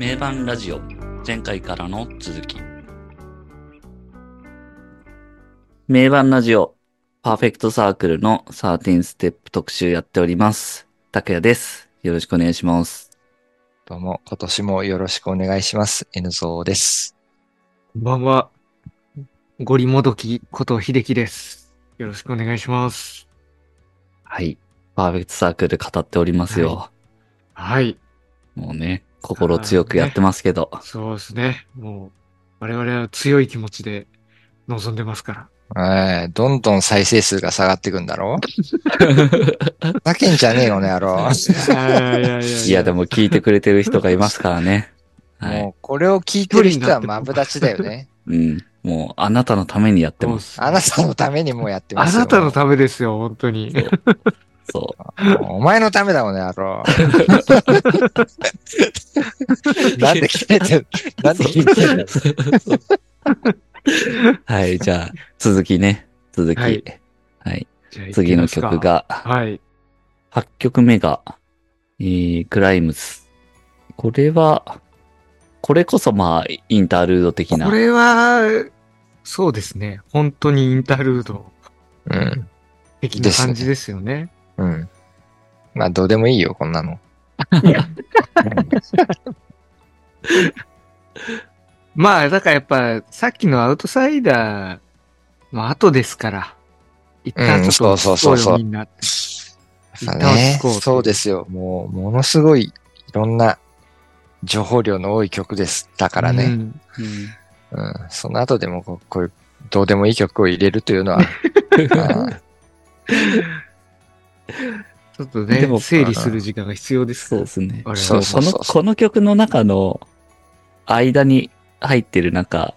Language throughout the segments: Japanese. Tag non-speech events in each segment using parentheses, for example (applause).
名盤ラジオ前回からの続き名盤ラジオパーフェクトサークルの13ステップ特集やっております。拓也です。よろしくお願いします。どうも、今年もよろしくお願いします。N ゾーです。こんばんは。ゴリもどきこと秀樹です。よろしくお願いします。はい。パーフェクトサークル語っておりますよ。はい。もうね、心強くやってますけど。そうですね。もう、我々は強い気持ちで臨んでますから。えー、どんどん再生数が下がってくんだろ (laughs) ふざけんじゃねえよね、やろ。いやいやいやいや、でも聞いてくれてる人がいますからね。はい。もう、これを聞いてる人はマブダチだよね。うん。もう、あなたのためにやってます。あなたのためにもうやってますよ。あなたのためですよ、本当に。そお前のためだもんね、やろ。(laughs) なんで聞いてるなんで聞いてるう。はい。じゃあ、続きね。続き。ははいい。じゃあ次の曲。が、はい。8曲目が、えー、クライムス。これは、これこそまあ、インタールード的な。これは、そうですね。本当にインタールードうん。的な感じですよね。うん。まあ、どうでもいいよ、こんなの。(laughs) まあ、だからやっぱ、さっきのアウトサイダーの後ですから。一旦ちょっと、うんそうそうそうそうみんな。ねそうですよ。もう、ものすごい、いろんな情報量の多い曲です。だからね。うんうんうん。その後でもこう、こういう、どうでもいい曲を入れるというのは、(laughs) あちょっとでもね、整理する時間が必要です。そうですね。あれその、この曲の中の間に入ってるなんか、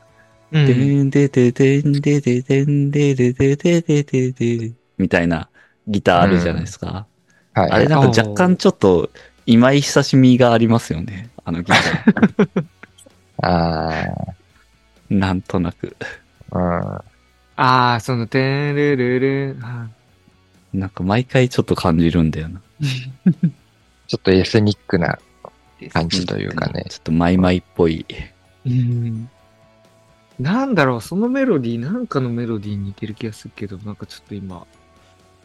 うんでんでででんでででんでででででででみたいなギターあるじゃないですか。はい。あれなんか若干ちょっと今井久しみがありますよね。あのギター。あなんとなく。あ、うん。ああ、その、てんるるる。あなんか毎回ちょっと感じるんだよな。(laughs) ちょっとエスニックな感じというかねちょっとマイマイっぽい。うん。なんだろう、そのメロディー、なんかのメロディーに似てる気がするけど、なんかちょっと今、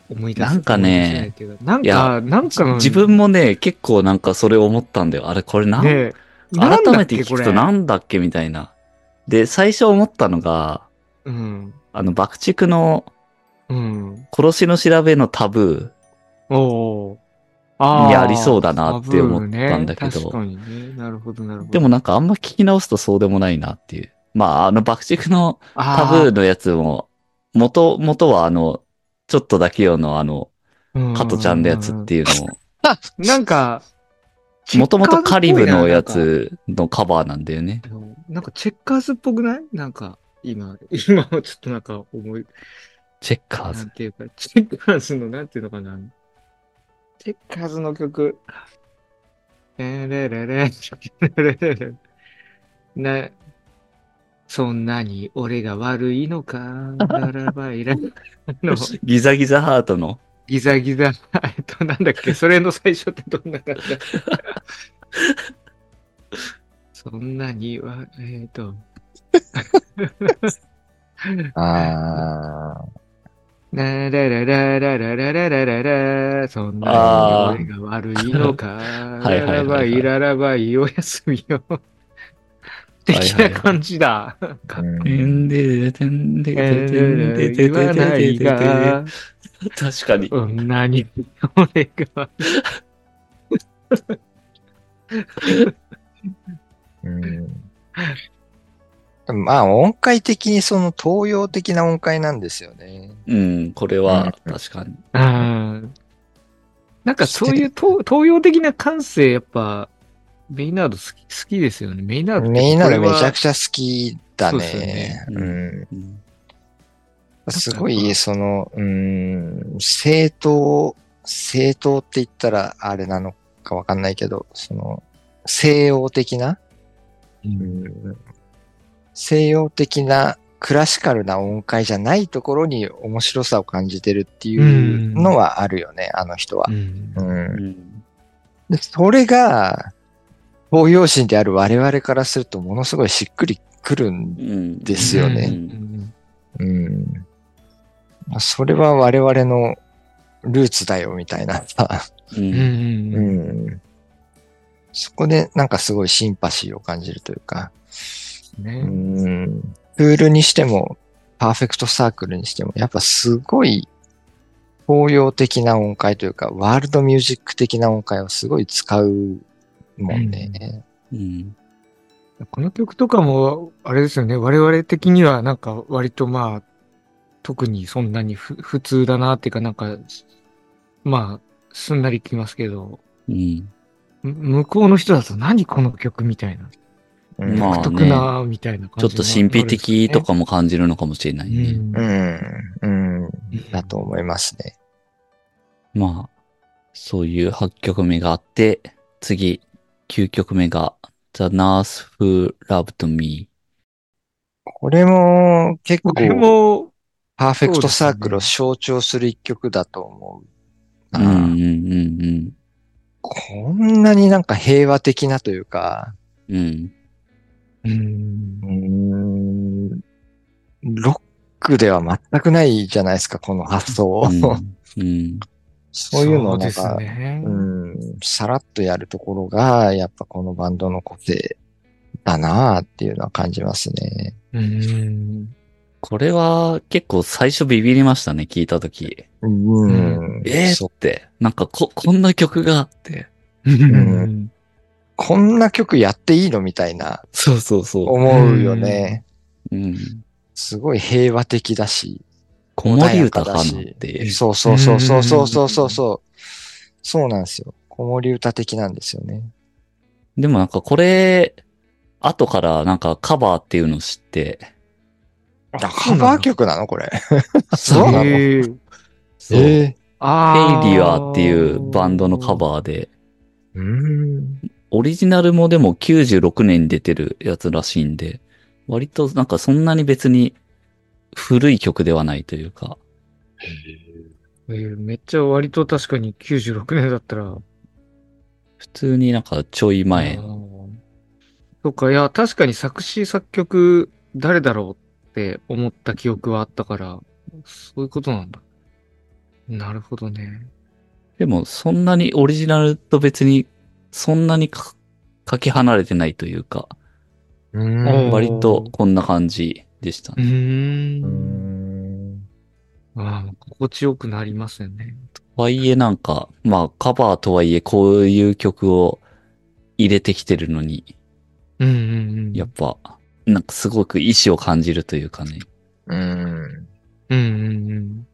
思い出す。なんかねないけどなんか、なんかの、自分もね、結構なんかそれ思ったんだよ。あれこれなん、ね、改めて聞くとななんだっけみたいな。で、最初思ったのが、うん。あの、爆竹のうん。殺しの調べのタブおお。あにありそうだなって思ったんだけどね確かにね。なるほど、なるほど。ー。でもなんかあんま聞き直すとそうでもないなっていう。まあ、あの爆竹のタタブーのやつも、元、元はあの、ちょっとだけよのあの、加トちゃんのやつっていうのを、なんか、もともとカリブのやつのカバーなんだよね。なんかチェッカーズっぽくない？なんか、今、今ちょっとなんか思い、チェッカーズ。なんていうか、チェッカーズの、なんていうのかな？チェッカーズの曲。レレレレ、レレレな、そんなに俺が悪いのか、ならばいラ。(laughs) のギザギザハートの？ギザギザ、えっと、なんだっけ、それの最初ってどんな感じだ？(laughs) そんなには、えっ、(laughs) ー、と。ああ。ラララララララララララそんなに俺が悪いのか、はいはいはいはいララバイ、ララバイ、おやすみよ。的な感じだ。うんてんででてんでえでてんでででで、確かに。そんなに俺が、うんまあ、音階的にその東洋的な音階なんですよね。うん、これは確かに。うん。なんかそういう東東洋的な感性、やっぱ、メイナード好き好きですよね。メイナードメインならめちゃくちちゃ好きだね。ね。ううん。ん。すごい、その、うん、正当、正当って言ったらあれなのかわかんないけど、その、西洋的な、ゃ、うん。西洋的なクラシカルな音階じゃないところに面白さを感じてるっていうのはあるよね、あの人はう。んうんうんでそれが、東洋人である我々からするとものすごいしっくりくるんうん。うですよね。んうん。それは我々のルーツだよみたいなさ。う。うんんううんん。そこでなんかすごいシンパシーを感じるというか。ねうん。クールにしても、パーフェクトサークルにしても、やっぱすごい東洋的な音階というか、ワールドミュージック的な音階をすごい使うもんね。うん。この曲とかも、あれですよね、我々的にはなんか割とまあ、特にそんなにふ普通だなっていうかなんか、まあ、すんなりきますけど、うん。む向こうの人だと何この曲みたいな。独特な、みたいなちょっ感じと神秘的とかも感じるのかもしれないね。うんうん。うん。だと思いますね。まあ、そういう8曲目があって、次、9曲目が The Nurse Who Loved Me。これも結構これも、パーフェクトサークルを象徴する一曲だと思うな。うんうんうんこんなになんか平和的なというか、うん。うん。ロックでは全くないじゃないですか、この発想。うん。うん。そういうのをなんそか、ね。うん、さらっとやるところが、やっぱこのバンドの個性だなあっていうのは感じますね。うん。これは結構最初ビビりましたね、聞いたとき。うん。えーって、なんかこ、こんな曲があって。うん。こんな曲やっていいのみたいな。そうそうそう。思うよね。うん。すごい平和的だし。子守歌かなってそうそうそうそうそうそうそう。そうなんですよ。子守歌的なんですよね。でもなんかこれ、後からなんかカバーっていうの知って。あカバー曲なのこれ？そうなの、え、そう。えー、フェイリアっていうバンドのカバーで。うん。オリジナルもでも96年に出てるやつらしいんで、割となんかそんなに別に古い曲ではないというか、えーめっちゃ割と確かに96年だったら。普通になんかちょい前そっか、いや、確かに作詞作曲誰だろうって思った記憶はあったから、そういうことなんだ。なるほどね。でもそんなにオリジナルと別にそんなにかかけ離れてないというか、うん。割とこんな感じでしたうね。ー。うんん。ああ、心地よくなりますよね。とはいえなんか、まあカバーとはいえこういう曲を入れてきてるのに、うんうんうん。やっぱ、なんかすごく意志を感じるというかね、うん。うんうん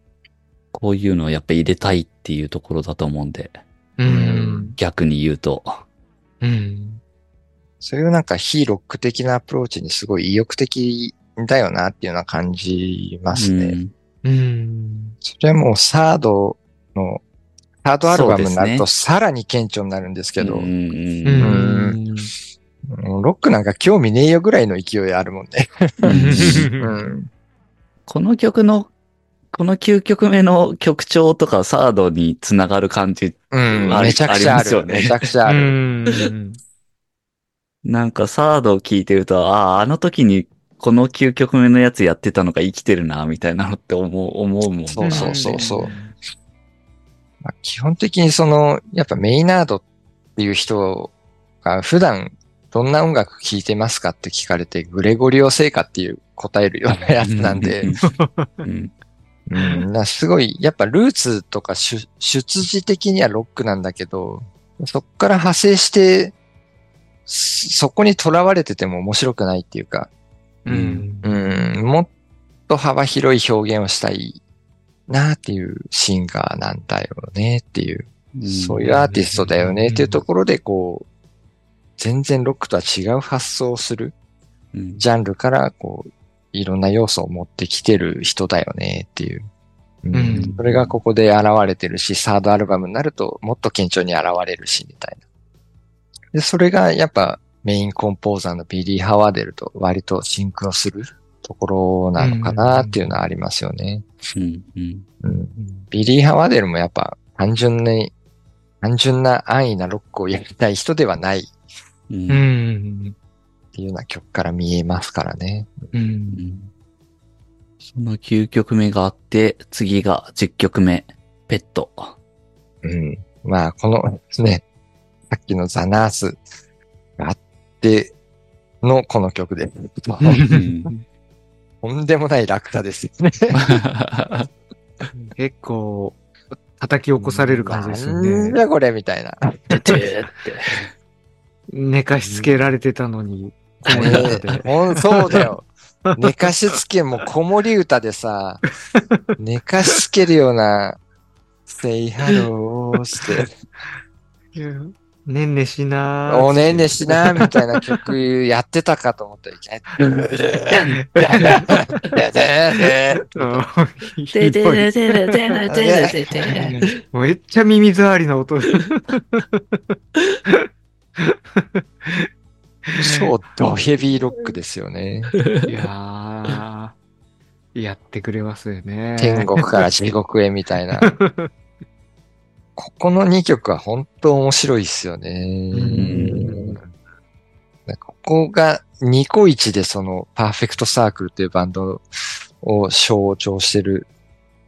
こういうのをやっぱ入れたいっていうところだと思うんで、うん。うん逆に言うと。うん。そういうなんか非ロック的なアプローチにすごい意欲的だよなっていうのは感じますね。うんうん。それはもうサードの、サードアルバムになるとさらに顕著になるんですけど、うんうんううんロックなんか興味ねえよぐらいの勢いあるもんね。うんうん。この曲の、この9曲目の曲調とかサードにつながる感じ、うん。めちゃくちゃある。あよねめちゃくちゃあうる。ん。なんかサードを聴いてると、ああ、あの時にこの9曲目のやつやってたのが生きてるな、みたいなのって思う、思うもんねそうそうそうそうまあ基本的にその、やっぱメイナードっていう人が普段どんな音楽聴いてますかって聞かれて、グレゴリオ聖歌っていう答えるようなやつなんで、うん。うん、だからすごい、やっぱルーツとか出出自的にはロックなんだけど、そっから派生して、そそこに囚われてても面白くないっていうか、うん。うん、もっと幅広い表現をしたいなっていうシンガーなんだよねっていう、そういうアーティストだよねっていうところで、こう、全然ロックとは違う発想をするうん。ジャンルから、こう、いろんな要素を持ってきてる人だよねっていう。うんうんそれがここで現れてるし、サードアルバムになるともっと顕著に現れるし、みたいな。で、それがやっぱメインコンポーザーのビリー・ハワーデルと割とシンクロするところなのかなっていうのはありますよね。うん。うん。うんビリー・ハワーデルもやっぱ単純に、単純な安易なロックをやりたい人ではないう。うんん。っていうような曲から見えますからね。う。うんんその9曲目があって、次が10曲目、ペット。うん。まあ、このね、さっきのザ・ナースがあってのこの曲で、う (laughs) んとんでもない楽さですよね。結構、叩き起こされる感じですよなんね。だこれみたいな。(laughs) ててーって。寝かしつけられてたのに、この中で。(laughs) ほんそうだよ。(laughs) 寝かしつけも子守歌でさ、寝かしつけるような、say hello して、いやねんねしなーおねんねしな、みたいな曲やってたかと思っためっちゃ耳障りな音。超ドヘビーロックですよね。いやー、やってくれますよね。天国から地獄へみたいな。(laughs) ここの2曲は本当面白いっすよね。んここがニコイチでそのパーフェクトサークルっていうバンドを象徴してる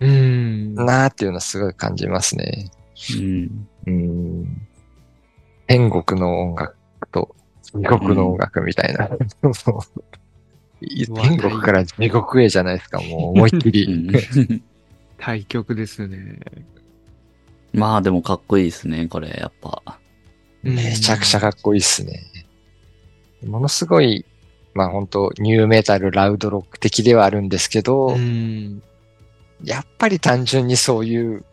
うん。なーっていうのはすごい感じますね。うんうん。天国の音楽と地獄の音楽みたいな。天国から地獄へじゃないですか、もう思いっきうり。ん (laughs) 対局ですね。まあでもかっこいいですね、これ、やっぱ。めちゃくちゃかっこいいっすね。ものすごい、まあ本当ニューメタル、ラウドロック的ではあるんですけど、うん。やっぱり単純にそういう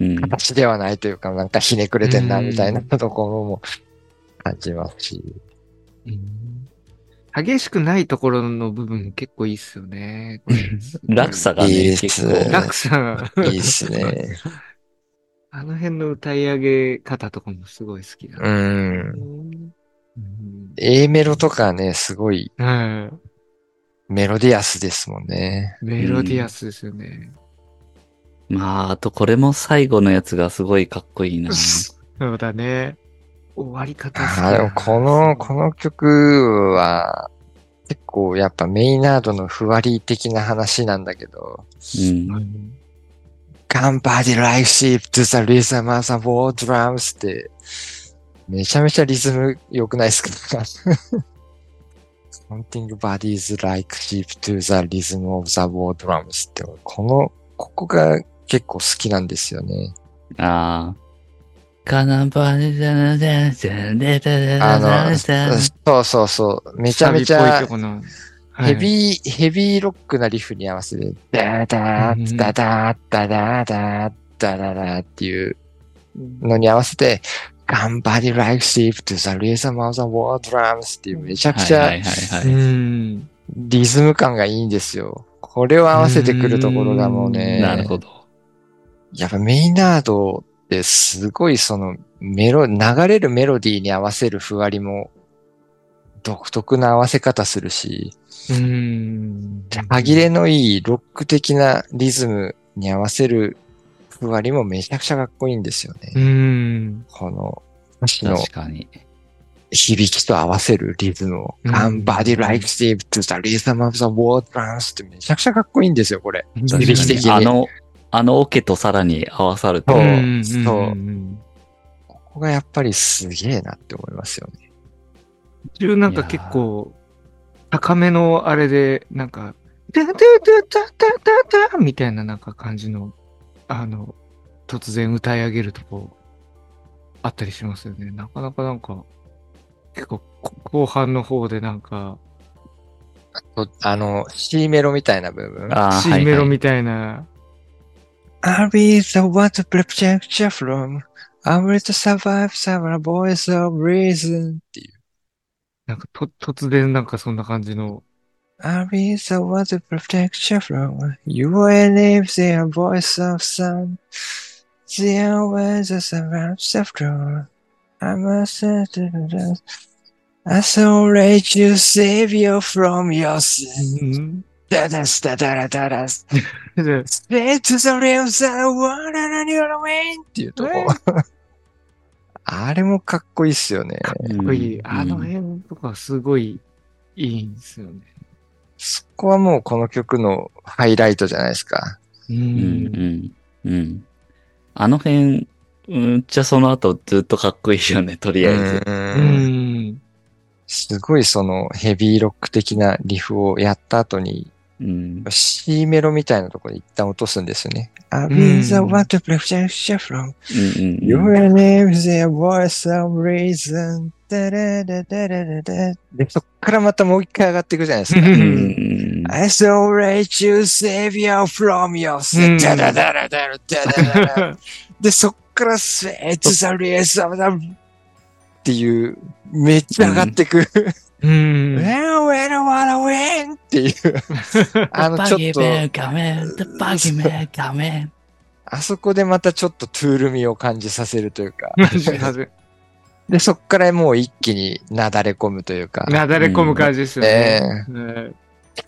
うん。形ではないというか、なんかひねくれてんな、うんみたいなところも感じますし。激しくないところの部分結構いいっすよね。(laughs) 落差がね、いいです結構。落差が。いいっすね。(laughs) あの辺の歌い上げ方とかもすごい好きだうな。ん。うん。A メロとかね、すごいはいメロディアスですもんね。メロディアスですよね。まあ、あとこれも最後のやつがすごいかっこいいな。(laughs) そうだね。終わり方好きあーでもこの、この曲は、結構やっぱメイナードのふわり的な話なんだけど、うん。Somebody like sheep to the rhythm of the war drums って、めちゃめちゃリズム良くないですか Something bodies like sheep to the rhythm of the war drums って、この、ここが結構好きなんですよね。ああ。カナバネジャナジャナジャネタあタの、そうそうそう。めちゃめちゃヘビー、ヘビーロックなリフに合わせて、ダダー、ダダー、ダダー、ダー、ダダダーっていうのに合わせて、Somebody like sheep to the rhythm of the war drums っていうめちゃくちゃ。リズム感がいいんですよ。これを合わせてくるところがもうね、なるほど。やっぱメイナードってすごいそのメロ、流れるメロディーに合わせるふわりも独特な合わせ方するし、うん。歯切れのいいロック的なリズムに合わせるふわりもめちゃくちゃかっこいいんですよね。うん。この歌詞の確かに。響きと合わせるリズムを。うん Somebody like Steve to the rhythm of the war drums ってめちゃくちゃかっこいいんですよ、これ。確響き的に。あの、あのオケとさらに合わさるとそ、ううんそううんここがやっぱりすげえなって思いますよね。途中なんか結構、高めのあれで、なんか、タタタタタタタみたいななんか感じの、あの、突然歌い上げるとこ、あったりしますよね。なかなかなんか、結構こ後半の方でなんか、とあの、C メロみたいな部分。C メロみたいな、I'll be the one to protect you from. I will to survive several voice of reason っていう。なんかと突然なんかそんな感じの、 I'll be the one to protect you from. You will live the voice of sun. The always the surrounds of door. I must I so rage you save you from your sin. ダダスダダラダラス。で Straight to the realms I wanna run your way っていうとこ。あれもかっこいいっすよね。かっこいい。うんあの辺とかすごいいいんですよね。そこはもうこの曲のハイライトじゃないですか。う。うんん、うん、うん。あの辺、うんじゃその後ずっとかっこいいよね、とりあえず。ううんん。すごいそのヘビーロック的なリフをやった後に、うん、C メロみたいなところで一旦落とすんですよね。I'll be the one to protect you from your name's a boy some reason. で、そっからまたもう一回上がっていくじゃないですか。I saw rage you save you from yourself. で、そっから It's the reason of the っていう、めっちゃ上がってく。うん。When when I wanna win っていう、あのちょっと、coming, the buggy man coming. あそこでまたちょっとトゥール味を感じさせるというか、でで、そっからもう一気になだれ込むというか、なだれ込む感じですよね。えね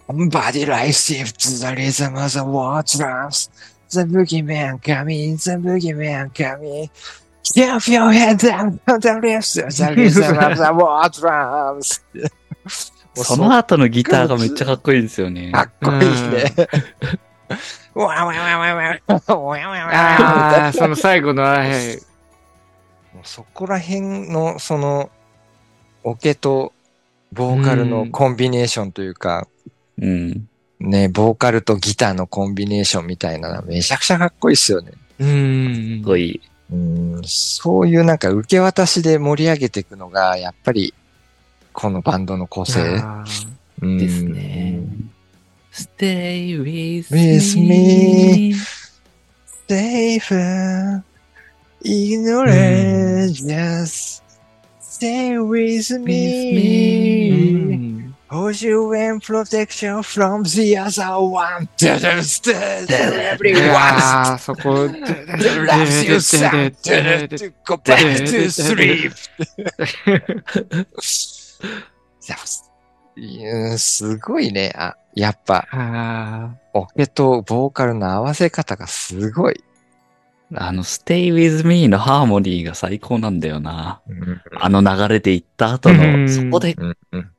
Body like shifts the rhythm of the war drums. The boogeyman coming, the boogeyman coming. Keep your the the of the (laughs) war drums. もうその後のギターがめっちゃかっこいいんですよね。かっこいいね。わわわわわわわわわああ、その最後の、はい。もうそこら辺の、その、オケとボーカルのコンビネーションというか、うん。ね、ボーカルとギターのコンビネーションみたいなのめちゃくちゃかっこいいっすよね。うん。すごい。うん、そういうなんか受け渡しで盛り上げていくのが、やっぱり、このバンドの構成。ですね。Stay with me. me. Safe, ignorant, just stay with う me. ん Hold you and protection from the other one. い Everyone やーそこ、loves you, son. To go back to sleep. すごいね。あ、やっぱ、オケとボーカルの合わせ方がすごい。あの、Stay with me のハーモニーが最高なんだよな。あの流れで行った後うの、んそこで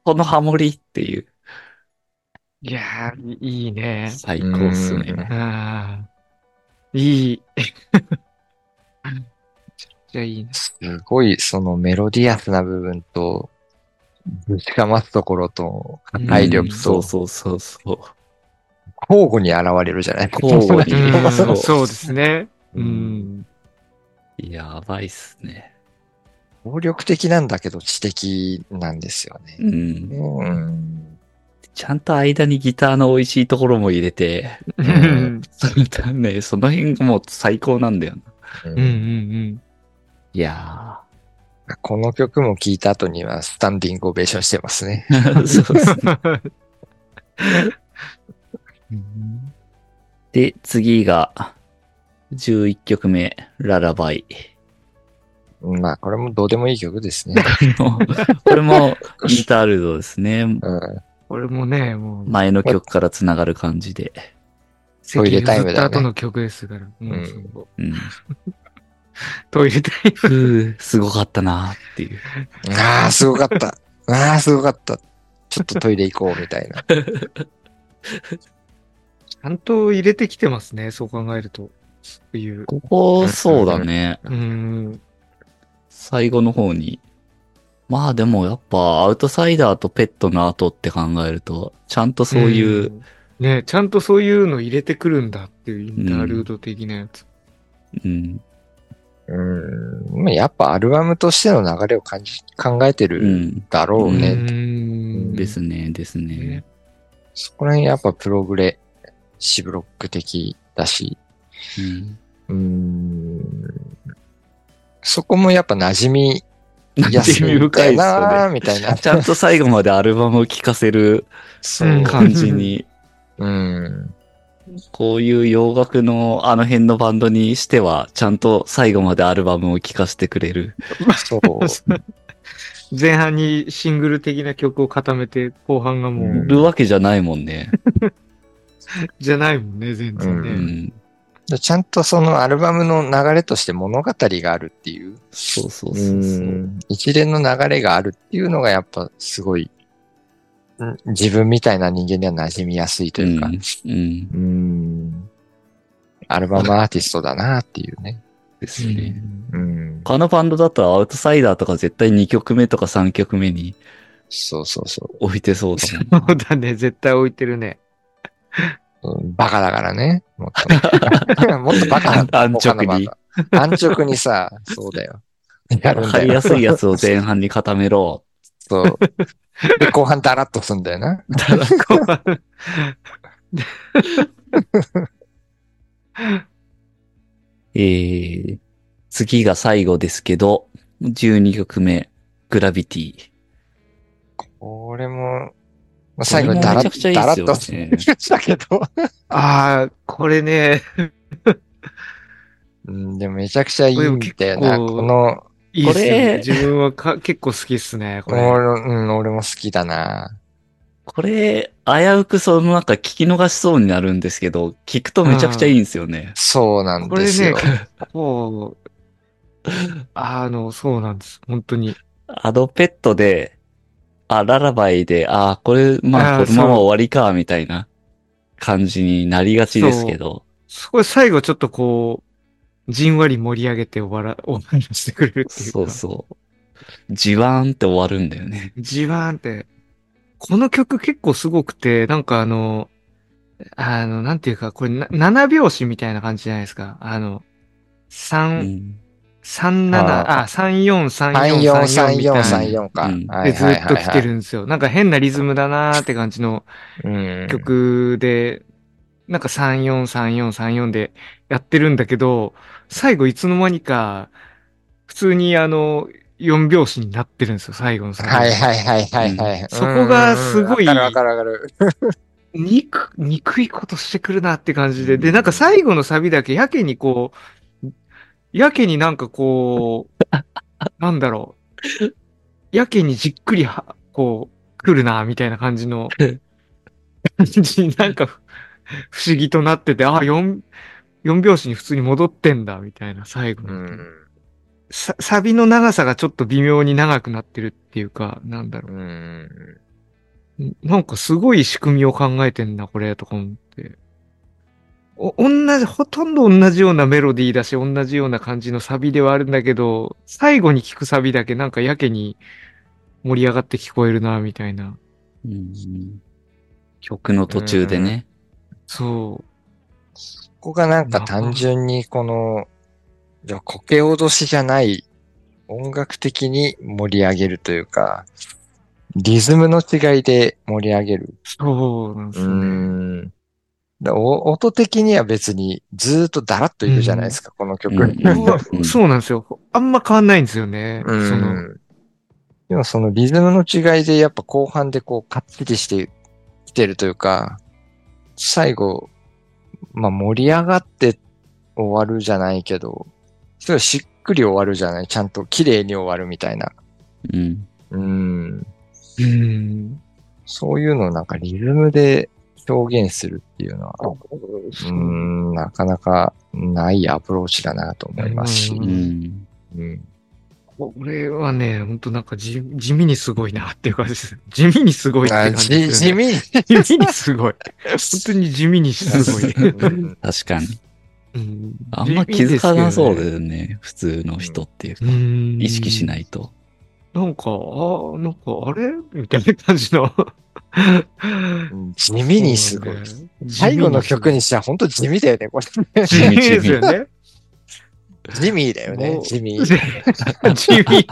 このハモリっていう、ーいやーいいね。最高っすうんね。いい。めちゃくちゃいいね。すごい、そのメロディアスな部分と、ぶちかますところと、体力とうんそうそうそうそう。交互に現れるじゃない？交互に (laughs) そうですね。ううんん。やばいっすね。暴力的なんだけど知的なんですよねう。ん。うん。ちゃんと間にギターの美味しいところも入れて、んそのね、(laughs) その辺がもう最高なんだよな。うんうんいやこの曲も聴いた後にはスタンディングオベーションしてますね。ー (laughs) そうですね。(laughs) うん。で、次が、11曲目、ララバイ。まあ、これもどうでもいい曲ですね。これもインタールードですね。うん。これもね、もう、前の曲から繋がる感じで。トイレタイムだよね後の曲ですから。うんうん。(laughs) トイレタイム。すごかったなっていう。ああ、すごかった。ああ、すごかった。ちょっとトイレ行こう、みたいな。(laughs) ちゃんと入れてきてますね、そう考えると。そういう。ここ、そうだね。うん。最後の方に。まあでもやっぱアウトサイダーとペットの後って考えると、ちゃんとそういう、ん。ねちゃんとそういうの入れてくるんだっていうインタールード的なやつ。うん、うん。まあやっぱアルバムとしての流れを感じ、考えてうるん、だろうね。んですね、ですねね。そこら辺やっぱプログレ、シブロック的だし。うん。うん。そこもやっぱ馴染み馴やすいん染み深いなーね。みたいな。ちゃんと最後までアルバムを聴かせる。感じに、うん。こういう洋楽のあの辺のバンドにしては、ちゃんと最後までアルバムを聴かせてくれる。そう。(laughs) 前半にシングル的な曲を固めて、後半がもう、うんるわけじゃないもんね。(laughs) じゃないもんね、全然うね。ん。でちゃんとそのアルバムの流れとして物語があるっていう、そうそうそうそう。うん一連の流れがあるっていうのがやっぱすごい、うん自分みたいな人間には馴染みやすいというか、うん。うん。うんアルバムアーティストだなっていうね。ですね。うん。他のバンドだったらアウトサイダーとか絶対2曲目とか3曲目にそうそうそ置いてそうだそもんな。うだね、絶対置いてるね。バカだからね。もっと (laughs) もっとバカだ。安直に。安直にさ、そうだよ。やるんだよ。りやすいやつを前半に固めろ。そう。で、後半ダラッとすんだよな。えー、次が最後ですけど、12曲目、グラビティ。これも、まあ最後にダラこれもめちゃくちゃいいッ、ダラッとっすよねしたけど。(laughs) ああ、これね、(laughs) うん、でもめちゃくちゃいいんだよな。この、いいっすよこれね。自分はか結構好きっすね、これ。俺うん、俺も好きだな。これ、危うくそのなんか聞き逃しそうになるんですけど、聞くとめちゃくちゃいいんですよね。そうなんですよ。、こう、あの、そうなんです。本当に。アドペットで、あ、ララバイで、あ、これ、まあ、このまま終わりか、みたいな感じになりがちですけど。そこで最後ちょっとこう、じんわり盛り上げて終わら、終わらせてくれるっていうか。そうそう。じわーんって終わるんだよね。じわーんって。この曲結構すごくて、なんかあの、あの、なんていうか、これな、7拍子みたいな感じじゃないですか。あの、う3、ん。3、7、ああ、3、4、3、4、3、4みたいな。3434か。うんはで、ずっと来てるんですよ。なんか変なリズムだなーって感じのうん。曲で、なんか3、4、3、4、3、4でやってるんだけど、最後いつの間にか、普通にあの、4拍子になってるんですよ、最後の最後。はいはいはいはいはい。そこがすごいうんわかるわかるわかる。憎、憎いことしてくるなって感じで。で、なんか最後のサビだけやけにこう、やけになんかこう、なんだろう。やけにじっくりは、こう、来るな、みたいな感じの、感じになんか不不思議となってて、あ、4、四拍子に普通に戻ってんだ、みたいな、最後うの、サビの長さがちょっと微妙に長くなってるっていうか、なんだろう。うん。なんかすごい仕組みを考えてんな、これ、とか。お、同じ、ほとんど同じようなメロディーだし、同じような感じのサビではあるんだけど、最後に聞くサビだけなんかやけに盛り上がって聞こえるな、みたいな。うん曲の途中でね。そここがなんか単純にこの、じゃあこけおどしじゃない音楽的に盛り上げるというか、リズムの違いで盛り上げる。う。そうなんですね。ん。だお音的には別にずーっとダラッといるじゃないですか、この曲に。うんそうなんですよ。あんま変わんないんですよね。うんその、でもそのリズムの違いでやっぱ後半でこうかっちりしてきてるというか、最後、まあ盛り上がって終わるじゃないけど、すごいしっくり終わるじゃない？ちゃんと綺麗に終わるみたいな。うん。うん。うん。そういうのをなんかリズムで表現するっていうのは、うん、なかなかないアプローチだなと思いますし。ううん。うんこれはね、ほんとなんか地地味にすごいなっていう感じです。地味にすごいってあ感じですね、地味？に地味にすごい。本当に地味にすごい。うん確かに。うんあんま気づかなそうだで。よね。普通の人っていうか。うん意識しないと。なんか、あなんか、あれ？(laughs) みたいな感じの。う (laughs) ん地味にすごい。最後の曲にしては本当地味だよね、これ。地味ですよね。(laughs) 地味だよね地味。地味。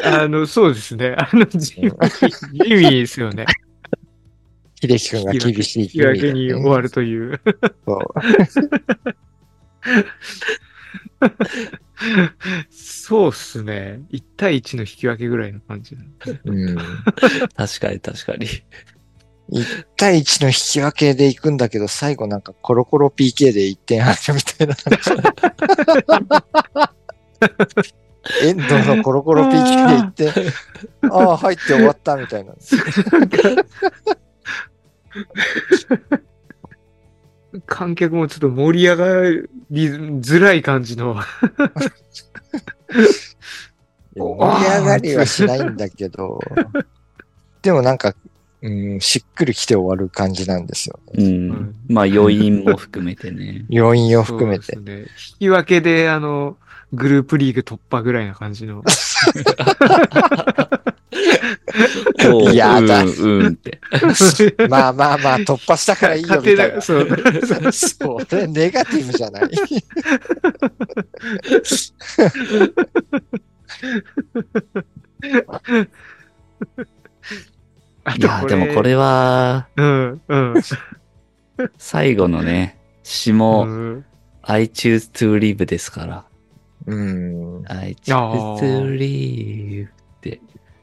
あの、そうですね。あの、地味、地味ですよね。秀樹くんが厳しい引き分けに終わるという。そうそうっすね。1対1の引き分けぐらいの感じだ。うん。確かに確かに。1対1の引き分けで行くんだけど、最後なんかコロコロ PK で1点入るみたいな。(laughs) エンドのコロコロ PK で1点、ああ、入って終わったみたいな。(laughs) (laughs) 観客もちょっと盛り上がりづらい感じの。(laughs) 盛り上がりはしないんだけど、でもなんか、うん、しっくりきて終わる感じなんですよね。うん。まあ余韻も含めてね。(laughs) 要因を含めて。ね。引き分けで、あの、グループリーグ突破ぐらいな感じの。(laughs) おうやだうん、うんって。(laughs) まあまあまあ、突破したからいいよみたいな。そう。それネガティブじゃない。(laughs) あいや、でもこれは、うん、うん。最後のね、詩うも、ん I choose to live ですから。うん。I や choose ー to live。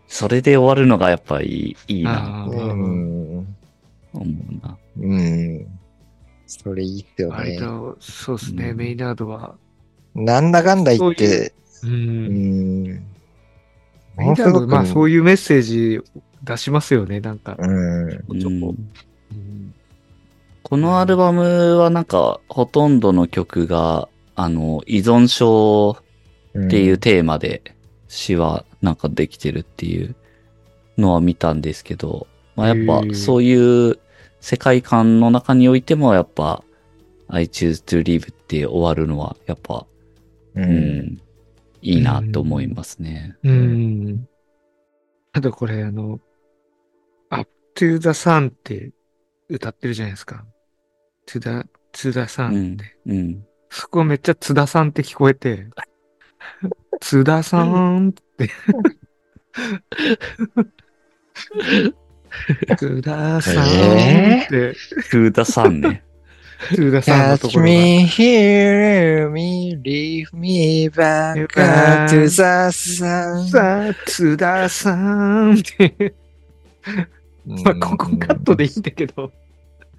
それで終わるのがやっぱいいいいな、あーうん。思うな。うん。それいいっすよね。割と、そうですね、うんメイナードは。なんだかんだ言って、う。うんん。メイナード、まあそういうメッセージ出しますよね、なんか。うん。うんうんこのアルバムはなんか、ほとんどの曲が、あの、依存症っていうテーマで詩はなんかできてるっていうのは見たんですけど、まあやっぱそういう世界観の中においてもやっぱ I choose to live って終わるのはやっぱ、う。うんん、いいなと思いますね。うん。あとこれ、あの、Up to the Sun って歌ってるじゃないですか。the, to the う sun んって。。うん。そこめっちゃ津田さんって聞こえて、津田さんって。(laughs) 津田さんって、フー？ダさんね。津田さんのとこ Catch ろが。me, hear me, leave me back to the sun. さあ、津田さんって。まあ、ここカットでいいんだけど。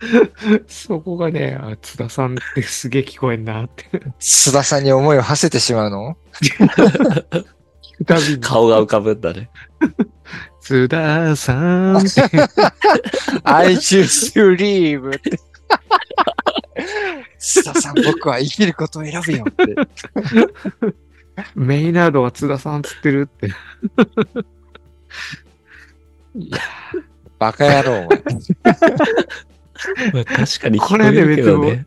(laughs) そこがね、あ、津田さんってすげえ聞こえんなって。須田さんに思いを馳せてしまうの？聞くたびに。顔が浮かぶんだね。(laughs) 津田さんって。I choose to leave って。須田さん、僕は生きることを選ぶよって。(laughs) メイナードは津田さんつってるって。いや、バカ野郎、お前。まあ確かに聞これねこえるけどね。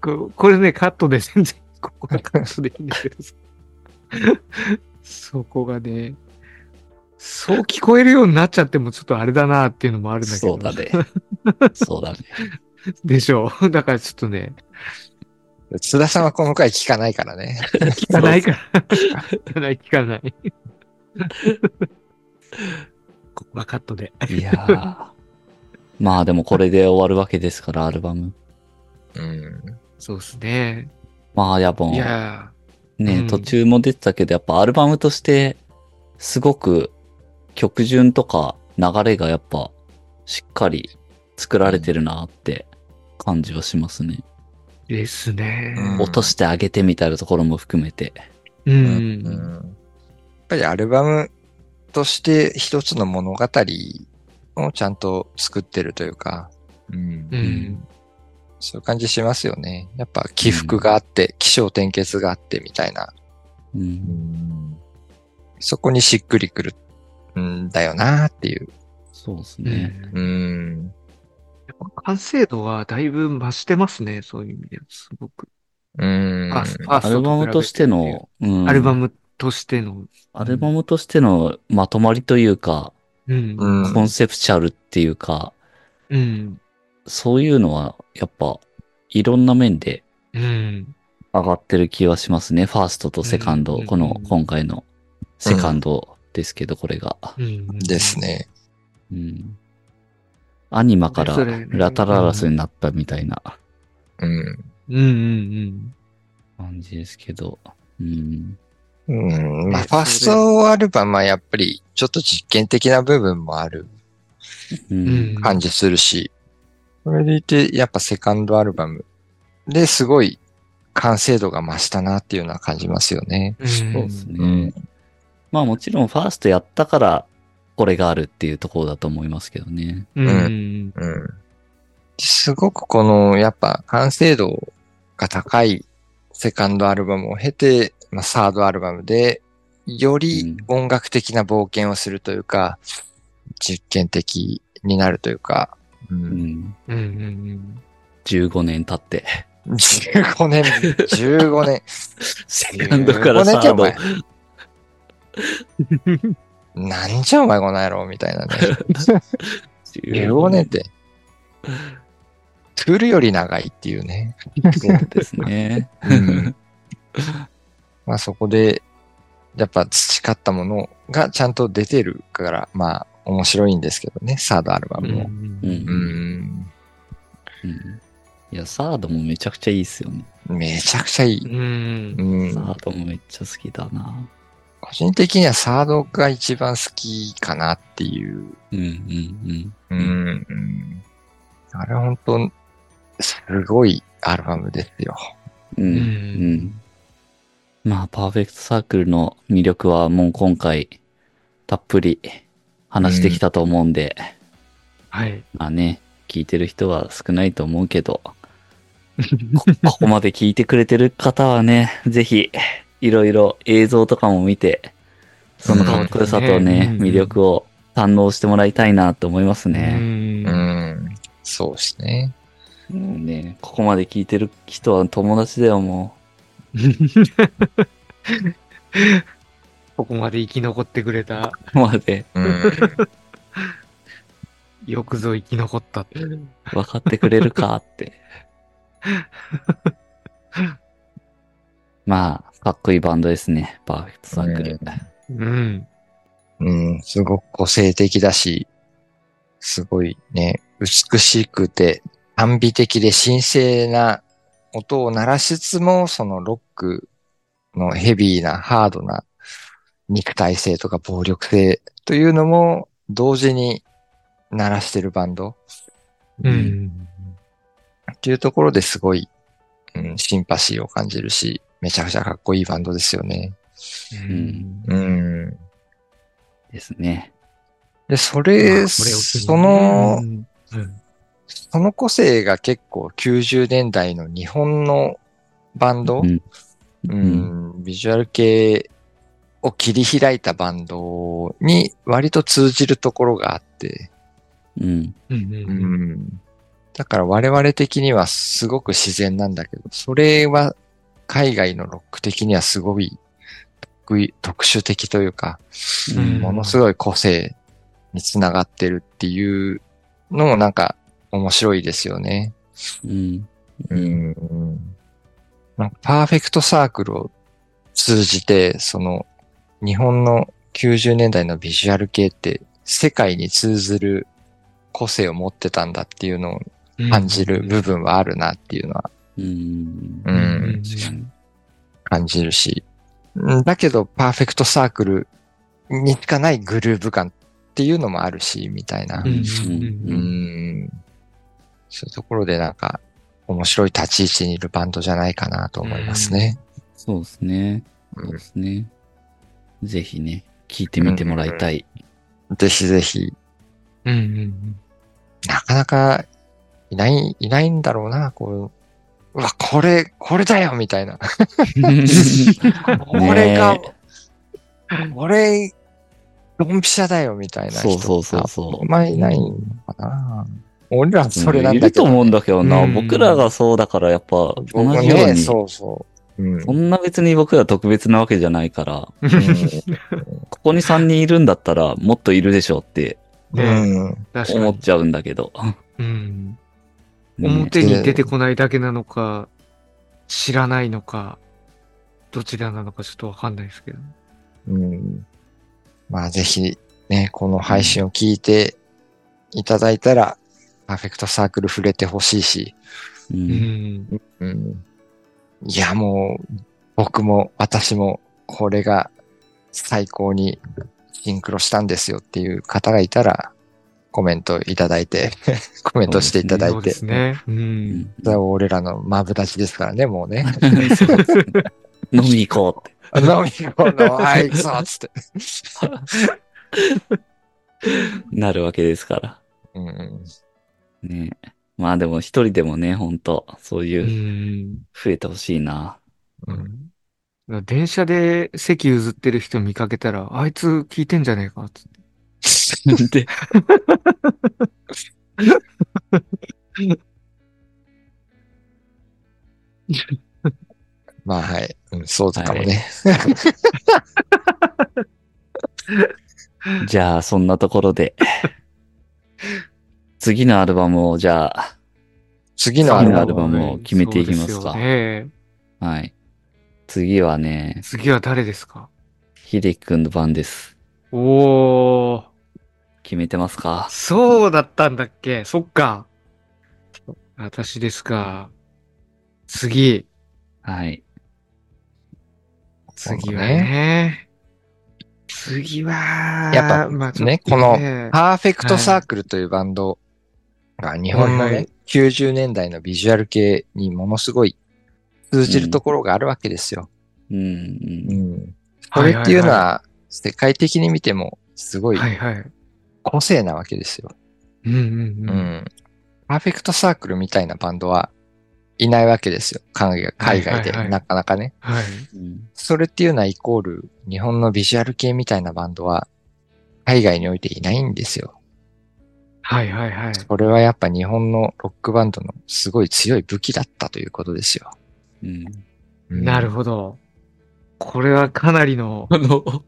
ここれね、カットで全然、ここがカットでいいんだけどさ。そこがね、そう聞こえるようになっちゃってもちょっとあれだなっていうのもあるんだけど。そうだね。そうだね。(laughs) でしょう。だからちょっとね、須田さんはこの回聞かないからね。聞かないから。聞かない、聞かない。(laughs) ここはカットで。いやー。まあでもこれで終わるわけですから、アルバム。うん。そうですね。まあやっぱいやね、うん途中も出てたけど、やっぱアルバムとして、すごく曲順とか流れがやっぱしっかり作られてるなって感じはしますね。ーですね。うん落としてあげてみたいなところも含めて。う。うんん。やっぱりアルバムとして一つの物語をちゃんと作ってるというか、うんう。ん。そういう感じしますよね。やっぱ起伏があって、起承転結があってみたいな。うん。そこにしっくりくるんだよなっていう。そうですうね。んうん。やっぱ完成度はだいぶ増してますね、そういう意味では。すごく。うん。アルトバムとしての、うんアルバムとしての。アルバムとしてのまとまりというか、うん。うんコンセプチャルっていうか、うん。そういうのはやっぱいろんな面でうん。上がってる気はしますね。ファーストとセカンド、うんこの今回のセカンドですけど、これが。うん。です。ね。うん。アニマからラタララスになったみたいなうん。うんうん感じですけど。うん。うん。まあ、ねファーストアルバムはやっぱりちょっと実験的な部分もある。感じするし、それでいて、やっぱセカンドアルバムですごい完成度が増したなっていうのは感じますよね。うん。そうですね。うんまあもちろんファーストやったからこれがあるっていうところだと思いますけどね。うん。うん。すごくこの、やっぱ完成度が高いセカンドアルバムを経て、まあ、サードアルバムで、より音楽的な冒険をするというか、実験的になるというか、う、うんん。うんうんうん。15年経って。15年、15年。(laughs) セカンドからサード。15年なんじゃお前この野郎みたいなね。15年って。トゥールより長いっていうね。そうですね。うんまあそこで、やっぱ培ったものがちゃんと出てるから、まあ面白いんですけどね、サードアルバムも。う。うんん。うんいや、サードもめちゃくちゃいいっすよね。めちゃくちゃいい。うん。うんサードもめっちゃ好きだな。個人的にはサードが一番好きかなっていう。うんうんうん。うんあれ本当すごいアルバムですよ。うん。うん。うん。まあ、パーフェクトサークルの魅力はもう今回、たっぷり話してきたと思うんで、はい。まあね、聞いてる人は少ないと思うけど、(laughs) こここまで聞いてくれてる方はね、ぜひ、いろいろ映像とかも見て、そのかっこよさとね、うん魅力を堪能してもらいたいなと思いますう。ね。うんん。そうですね。もうね、ここまで聞いてる人は友達だよ、も (laughs) ここまで生き残ってくれた。う。ここまでうん。(laughs) よくぞ生き残ったって。分かってくれるかって。まあ、かっこいいバンドですね、パーフェクトサークル。うん。うん、すごく個性的だし、すごいね、美しくて、暗美的で神聖な音を鳴らしつつも、そのロックのヘビーな、ハードな肉体性とか暴力性というのも同時に鳴らしてるバンドうん。っていうところですごい、うん、シンパシーを感じるし、めちゃくちゃかっこいいバンドですよね。うん。うん。ですね。で、そまあれ、その、うんうんその個性が結構90年代の日本のバンド、うん。うん。ビジュアル系を切り開いたバンドに割と通じるところがあって、うん。うんだから我々的にはすごく自然なんだけど、それは海外のロック的にはすごい特異特殊的というか、うん。ものすごい個性につながってるっていうのもなんか面白いですよね。うん。うん。なんかパーフェクトサークルを通じて、その日本の90年代のビジュアル系って世界に通ずる個性を持ってたんだっていうのをうん感じる部分はあるなっていうのはうん。ううん。ん。感じるし。うん。だけどパーフェクトサークルにしかないグルーヴ感っていうのもあるし、みたいなう。ん。そういうところでなんか面白い立ち位置にいるバンドじゃないかなと思いますね。そうですね。そうですね。ぜひね、聞いてみてもらいたい。ぜひぜひ、うんうんなかなかいない、いないんだろうな、こう、うわ、これ、これだよみたいな。(laughs) これが、これ、ドンピシャだよみたいな人そうそうそうそうあんまりいないのかな。俺らそれなんだけど、いると思うんだけどな。うん僕らがそうだからやっぱ同じように。ね、そうそう。うん。そんな別に僕ら特別なわけじゃないから、うんここに3人いるんだったらもっといるでしょうってねうん。思っちゃうんだけど。うん。ね表に出てこないだけなのか、知らないのか、どちらなのかちょっとわかんないですけど。うん。まあぜひね、この配信を聞いていただいたら、パーフェクトサークル触れてほしいし、ううんん。うん。いやもう、僕も私もこれが最高にシンクロしたんですよっていう方がいたら、コメントいただいて、(laughs) コメントしていただそでいうて。すね。う。うんんそれは俺らのマブダチですからね、もうね。(laughs) 飲み行こうって。飲み物、はい、くそっつって。(laughs) なるわけですから。うん。ねまあでも一人でもね、ほんと、そうういう、ん。増えてほしいな。うん。電車で席譲ってる人見かけたら、あいつ聞いてんじゃねえかっつって。で、(laughs) まあはい。うん、そうだかもね。(laughs) じゃあ、そんなところで、(laughs) 次のアルバムを、じゃあ、次のアルバムを決めていきますかそうですよねはい。次はね、次は誰ですか？秀樹くんの番です。おー。決めてますか？そうだったんだっけ？そっか。私ですか。次。はい。次はね。次は、やっぱまあねこのねパーフェクトサークルというバンドが日本のはいはいね、90年代のビジュアル系にものすごい通じるところがあるわけですよ。うん、う。うんん。それっていうのは世界的に見てもすごい。個性なわけですよ。うんうんううん。ん。パーフェクトサークルみたいなバンドはいないわけですよ。海外海外でなかなかね。はい。うんそれっていうのはイコール日本のビジュアル系みたいなバンドは海外においていないんですよ。はいはいはい。これはやっぱ日本のロックバンドのすごい強い武器だったということですよ。うん。うんなるほど。これはかなりの、あの、(laughs)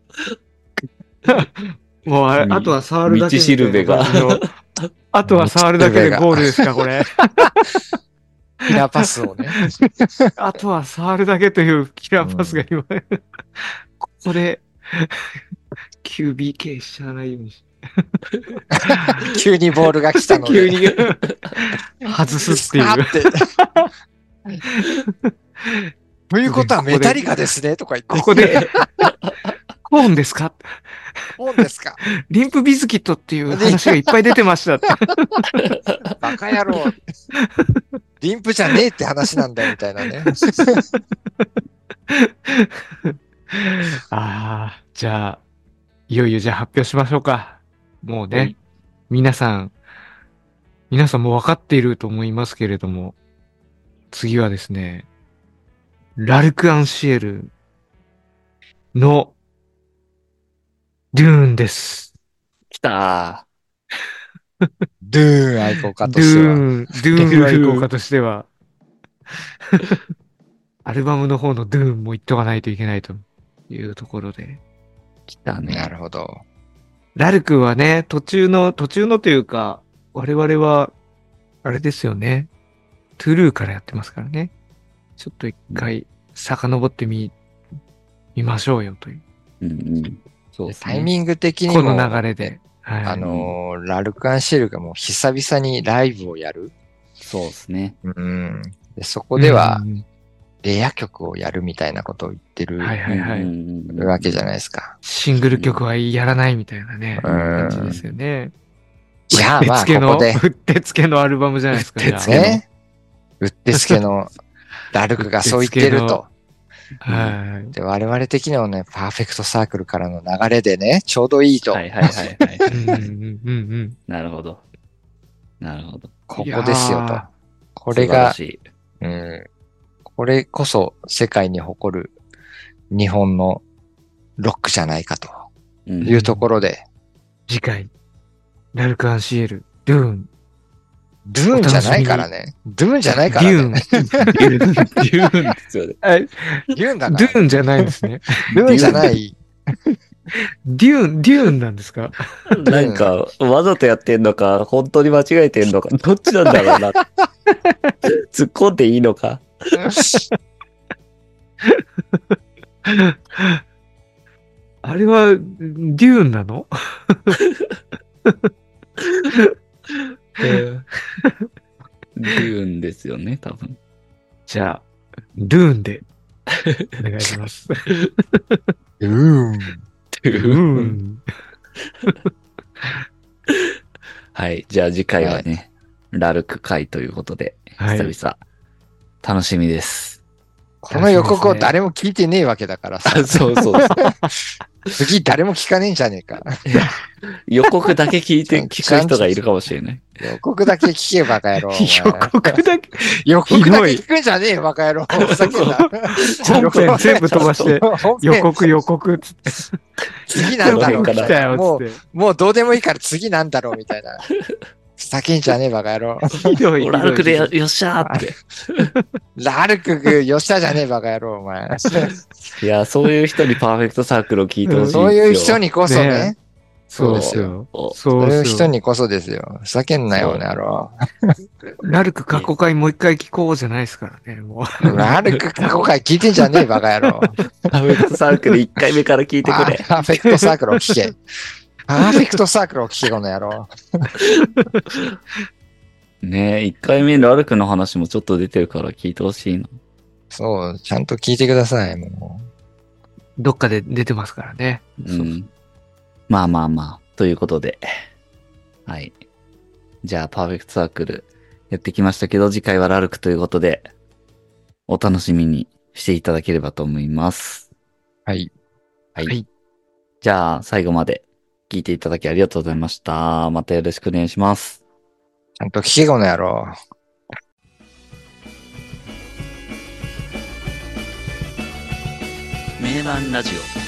もうあれ、みあとは触るだけ道しるべが (laughs) あとは触るだけでゴールですか、これ。(laughs) キラーパスをね。あとは触るだけというキラーパスが今、ここで、QBK しちゃわないようにし。(laughs) 急にボールが来たので。急に外すっていう。て。(laughs) ということはメタリカですねとか言って。ここで、コーンですか？本ですかリンプビズキットっていう話がいっぱい出てましたって。(laughs) バカ野郎。リンプじゃねえって話なんだよみたいなね。ああ、じゃあ、いよいよじゃあ発表しましょうか。もうはねい、皆さん、皆さんも分かっていると思いますけれども、次はですね、ラルク・アンシエルのドゥーンです。来た (laughs) ドゥーン愛好家ドとしては。ゥーン、ドゥーン愛好家としては、(laughs) アルバムの方のドゥーンも言っとかないといけないというところで。ー。来たね。なるほど。ラルクはね、途中の、途中のというか、我々は、あれですよね。トゥルーからやってますからね。ちょっと一回、遡ってみ、見ましょうよという。うんうん。そうですね。タイミング的にも、この流れで。はい。あのーラルク・アンシェルがもう久々にライブをやる。そうですね。うん。でそこではうんレア曲をやるみたいなことを言ってるわけじゃないですか。シングル曲はやらないみたいなね、うん感じですよね。じゃあまあうってつけの、ここでうってつけのアルバムじゃないですか。うってつけの。うってつけのラルクがそう言ってると。あはい。で、我々的にはね、パーフェクトサークルからの流れでね、ちょうどいいと。はいはいはいはい。(laughs) うんうんうんうんなるほど。なるほど。ここですよと。これがうん、これこそ世界に誇る日本のロックじゃないかとい。うところで、次回、ラルク・アンシエル、ドゥーン、ドゥーンじゃないからね。ドゥーンじゃないかデらューン、ね。デューンですよね。あ (laughs) ドゥーンだドから。ゥーンじゃないんですね。ドゥーンじゃない。デューン、デューンなんですか？なんか、わざとやってんのか、本当に間違えてんのか、どっちなんだろうな。(laughs) 突っ込んでいいのか。(laughs) あれは、デューンなの？(laughs) デューンですよね、多分。じゃあ、ドゥーンで、お願いします。ドゥーン。ドゥーーンン。(laughs) はい。じゃあ次回はね、ラルク会ということで、はい久々、楽しみです。この予告を誰も聞いてねえわけだからさあ。そうそう。(laughs) 次誰も聞かねえんじゃねえか。予告だけ聞いて (laughs) 聞く人がいるかもしれない。予告だけ聞け、バカ野郎。(laughs) 予告だけ、予告だけ聞くんじゃねえよ、バカ野郎。本編全部飛ばして、予告予告つって、次なんだろう予告来たよもう。もうどうでもいいから次なんだろうみたいな。ふざけんじゃねえ、バカ野郎。ひどい。ラルクでよよっしゃーって。(laughs) ラルクグ、よっしゃじゃねえ、バカ野郎、お前。(laughs) いや、そういう人にパーフェクトサークルを聞いてほしいんですよ。そういう人にこそねね。そうですよ。おそそうういう。人にこそですよ。ふざけんなよ、そう野郎。ラルク過去回もう一回聞こうじゃないですからね、もう。ラルク過去回聞いてんじゃねえ、バカ野郎。(laughs) パーフェクトサークル1回目から聞いてくれ。パーフェクトサークルを聞け。パーフェクトサークルを聞け、この野郎。(laughs) ねえ、1回目のラルクの話もちょっと出てるから聞いてほしいな。そう、ちゃんと聞いてください、もどっかで出てますからね。うん。まあまあまあ、ということで。はい。じゃあ、パーフェクトサークルやってきましたけど、次回はラルクということで、お楽しみにしていただければと思います。う。はい。はい。はいじゃあ、最後まで聞いていただきありがとうございました。またよろしくお願いします。ちゃんと聞け、この野郎。名盤ラジオ。